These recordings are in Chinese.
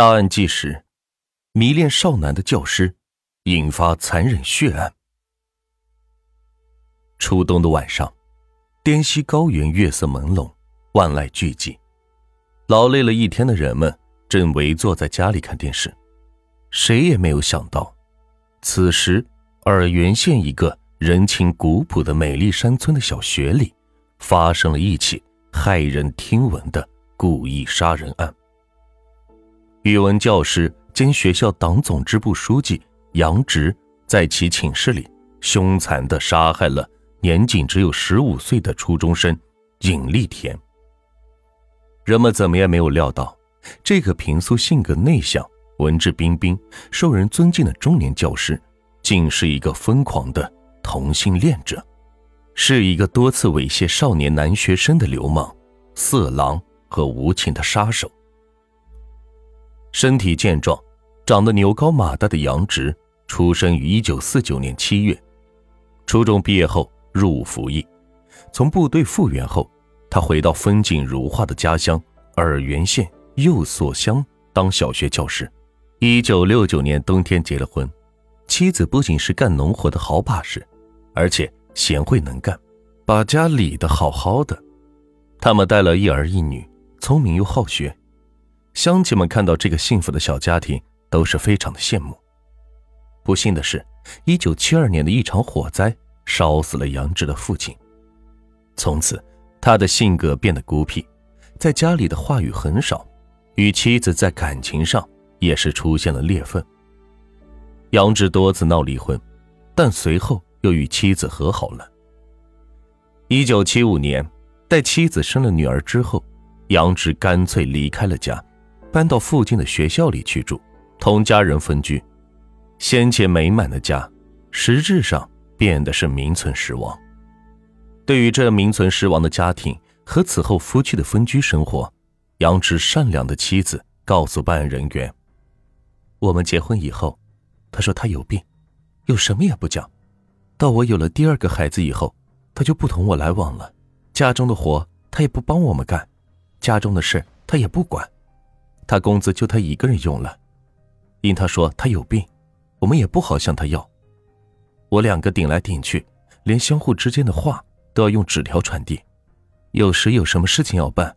大案纪实：迷恋少男的教师，引发残忍血案。初冬的晚上，滇西高原月色朦胧，万籁俱寂。劳累了一天的人们正围坐在家里看电视，谁也没有想到，此时洱源县一个人情古朴的美丽山村的小学里，发生了一起骇人听闻的故意杀人案。语文教师兼学校党总支部书记杨直，在其寝室里凶残地杀害了年仅只有十五岁的初中生尹丽田。人们怎么也没有料到，这个平素性格内向、文质彬彬、受人尊敬的中年教师，竟是一个疯狂的同性恋者，是一个多次猥亵少年男学生的流氓、色狼和无情的杀手。身体健壮、长得牛高马大的杨直，出生于一九四九年七月。初中毕业后入伍服役，从部队复员后，他回到风景如画的家乡洱源县右所乡当小学教师。一九六九年冬天结了婚，妻子不仅是干农活的好把式，而且贤惠能干，把家理得好好的。他们带了一儿一女，聪明又好学。乡亲们看到这个幸福的小家庭，都是非常的羡慕。不幸的是，一九七二年的一场火灾烧死了杨志的父亲。从此，他的性格变得孤僻，在家里的话语很少，与妻子在感情上也是出现了裂缝。杨志多次闹离婚，但随后又与妻子和好了。一九七五年，待妻子生了女儿之后，杨志干脆离开了家。搬到附近的学校里去住，同家人分居，先前美满的家，实质上变得是名存实亡。对于这名存实亡的家庭和此后夫妻的分居生活，杨直善良的妻子告诉办案人员：“我们结婚以后，他说他有病，又什么也不讲。到我有了第二个孩子以后，他就不同我来往了，家中的活他也不帮我们干，家中的事他也不管。”他工资就他一个人用了，因他说他有病，我们也不好向他要。我两个顶来顶去，连相互之间的话都要用纸条传递。有时有什么事情要办，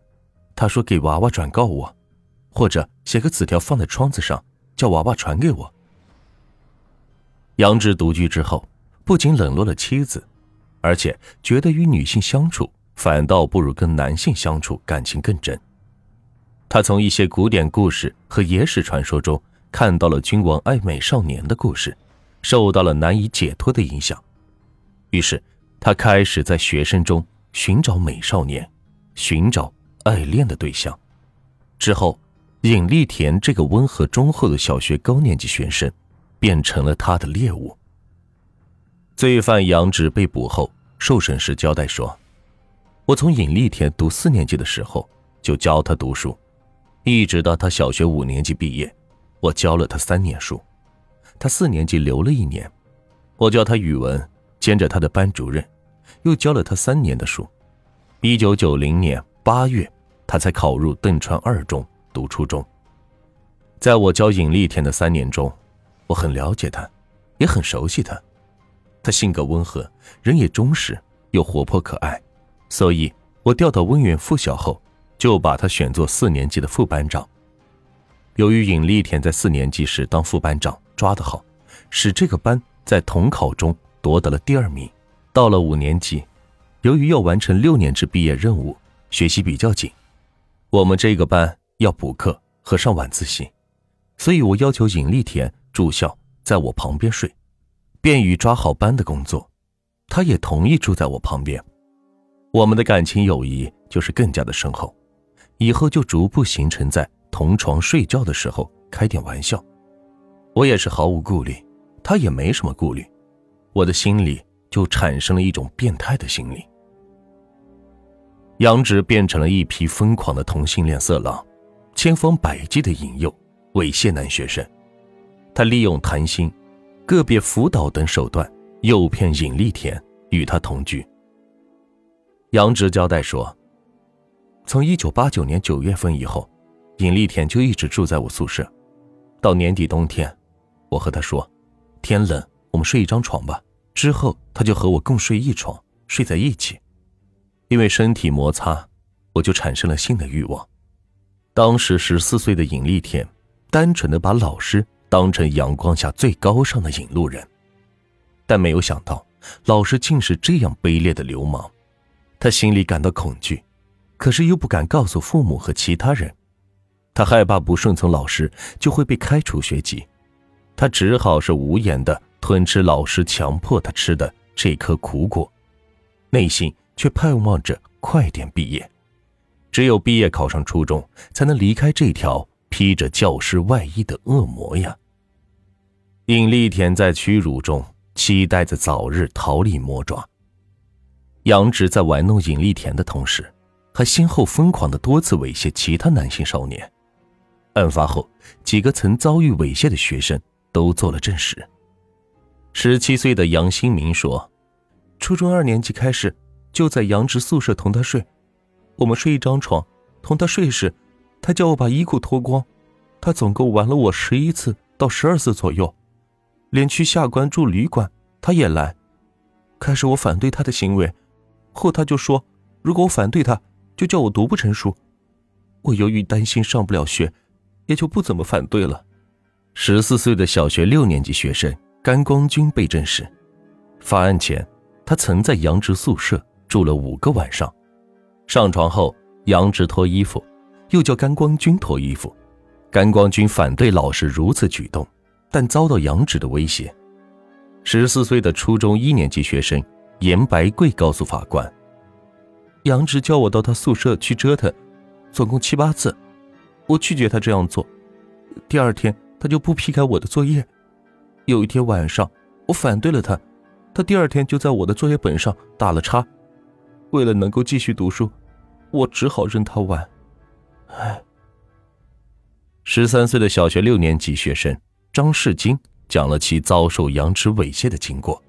他说给娃娃转告我，或者写个纸条放在窗子上，叫娃娃传给我。杨志独居之后，不仅冷落了妻子，而且觉得与女性相处反倒不如跟男性相处感情更真。他从一些古典故事和野史传说中看到了君王爱美少年的故事，受到了难以解脱的影响。于是，他开始在学生中寻找美少年，寻找爱恋的对象。之后，尹丽田这个温和忠厚的小学高年级学生，变成了他的猎物。罪犯杨植被捕后受审时交代说：“我从尹丽田读四年级的时候就教他读书。”一直到他小学五年级毕业，我教了他三年书。他四年级留了一年，我教他语文，兼着他的班主任，又教了他三年的书。一九九零年八月，他才考入邓川二中读初中。在我教尹丽田的三年中，我很了解他，也很熟悉他。他性格温和，人也忠实又活泼可爱，所以我调到温源附小后。就把他选做四年级的副班长。由于尹丽田在四年级时当副班长抓得好，使这个班在统考中夺得了第二名。到了五年级，由于要完成六年制毕业任务，学习比较紧，我们这个班要补课和上晚自习，所以我要求尹丽田住校，在我旁边睡，便于抓好班的工作。他也同意住在我旁边，我们的感情友谊就是更加的深厚。以后就逐步形成在同床睡觉的时候开点玩笑，我也是毫无顾虑，他也没什么顾虑，我的心里就产生了一种变态的心理。杨直变成了一批疯狂的同性恋色狼，千方百计的引诱、猥亵男学生，他利用谈心、个别辅导等手段诱骗尹丽田与他同居。杨直交代说。从一九八九年九月份以后，尹丽田就一直住在我宿舍。到年底冬天，我和他说：“天冷，我们睡一张床吧。”之后，他就和我共睡一床，睡在一起。因为身体摩擦，我就产生了性的欲望。当时十四岁的尹丽田，单纯的把老师当成阳光下最高尚的引路人，但没有想到，老师竟是这样卑劣的流氓。他心里感到恐惧，可是又不敢告诉父母和其他人。他害怕不顺从老师就会被开除学籍，他只好是无言的吞吃老师强迫他吃的这颗苦果，内心却盼望着快点毕业。只有毕业考上初中，才能离开这条披着教师外衣的恶魔呀！尹丽田在屈辱中期待着早日逃离魔爪。杨直在玩弄尹丽田的同时，还先后疯狂的多次猥亵其他男性少年。案发后，几个曾遭遇猥亵的学生都做了证实。十七岁的杨新明说：“初中二年级开始，就在杨直宿舍同他睡。”我们睡一张床，同他睡时，他叫我把衣裤脱光。他总共玩了我十一次到十二次左右，连去下关住旅馆他也来。开始我反对他的行为，后他就说，如果我反对他，就叫我读不成书。我由于担心上不了学，也就不怎么反对了。十四岁的小学六年级学生甘光军被证实，发案前他曾在杨直宿舍住了五个晚上。上床后，杨直脱衣服，又叫甘光军脱衣服。甘光军反对老师如此举动，但遭到杨直的威胁。十四岁的初中一年级学生严白贵告诉法官：“杨直叫我到他宿舍去折腾，总共七八次，我拒绝他这样做。第二天他就不批改我的作业。有一天晚上，我反对了他，他第二天就在我的作业本上打了叉。”为了能够继续读书，我只好任他玩。唉。十三岁的小学六年级学生张世金讲了其遭受杨直猥亵的经过。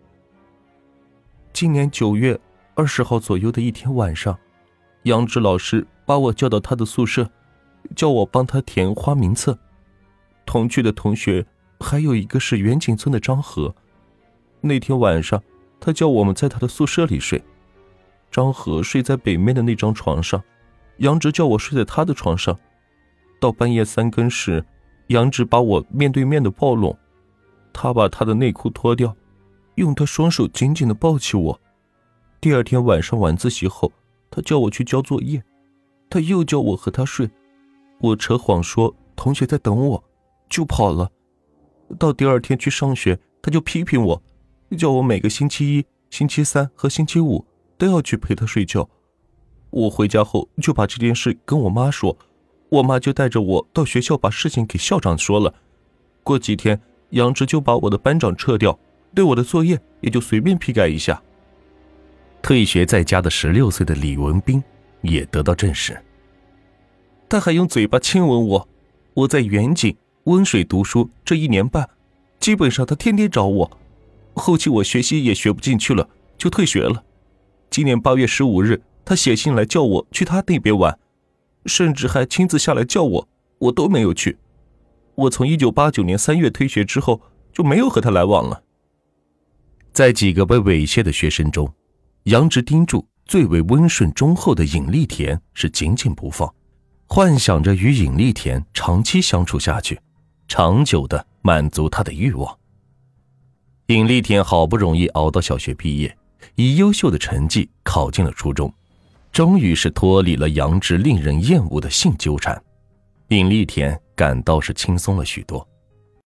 今年九月二十号左右的一天晚上，杨直老师把我叫到他的宿舍，叫我帮他填花名册。同去的同学还有一个是远景村的张和。那天晚上，他叫我们在他的宿舍里睡。张和睡在北面的那张床上，杨直叫我睡在他的床上。到半夜三更时，杨直把我面对面的抱拢，他把他的内裤脱掉，用他双手紧紧的抱起我。第二天晚上晚自习后，他叫我去交作业，他又叫我和他睡，我扯谎说同学在等我，就跑了。到第二天去上学，他就批评我，叫我每个星期一、星期三和星期五。都要去陪他睡觉。我回家后就把这件事跟我妈说，我妈就带着我到学校把事情给校长说了。过几天，杨直就把我的班长撤掉，对我的作业也就随便批改一下。退学在家的十六岁的李文斌也得到证实，他还用嘴巴亲吻我。我在远景温水读书这一年半，基本上他天天找我。后期我学习也学不进去了，就退学了。今年八月十五日，他写信来叫我去他那边玩，甚至还亲自下来叫我，我都没有去。我从一九八九年三月退学之后就没有和他来往了。在几个被猥亵的学生中，杨直盯住最为温顺忠厚的尹丽田是紧紧不放，幻想着与尹丽田长期相处下去，长久的满足他的欲望。尹丽田好不容易熬到小学毕业。以优秀的成绩考进了初中，终于是脱离了杨直令人厌恶的性纠缠，尹丽田感到是轻松了许多。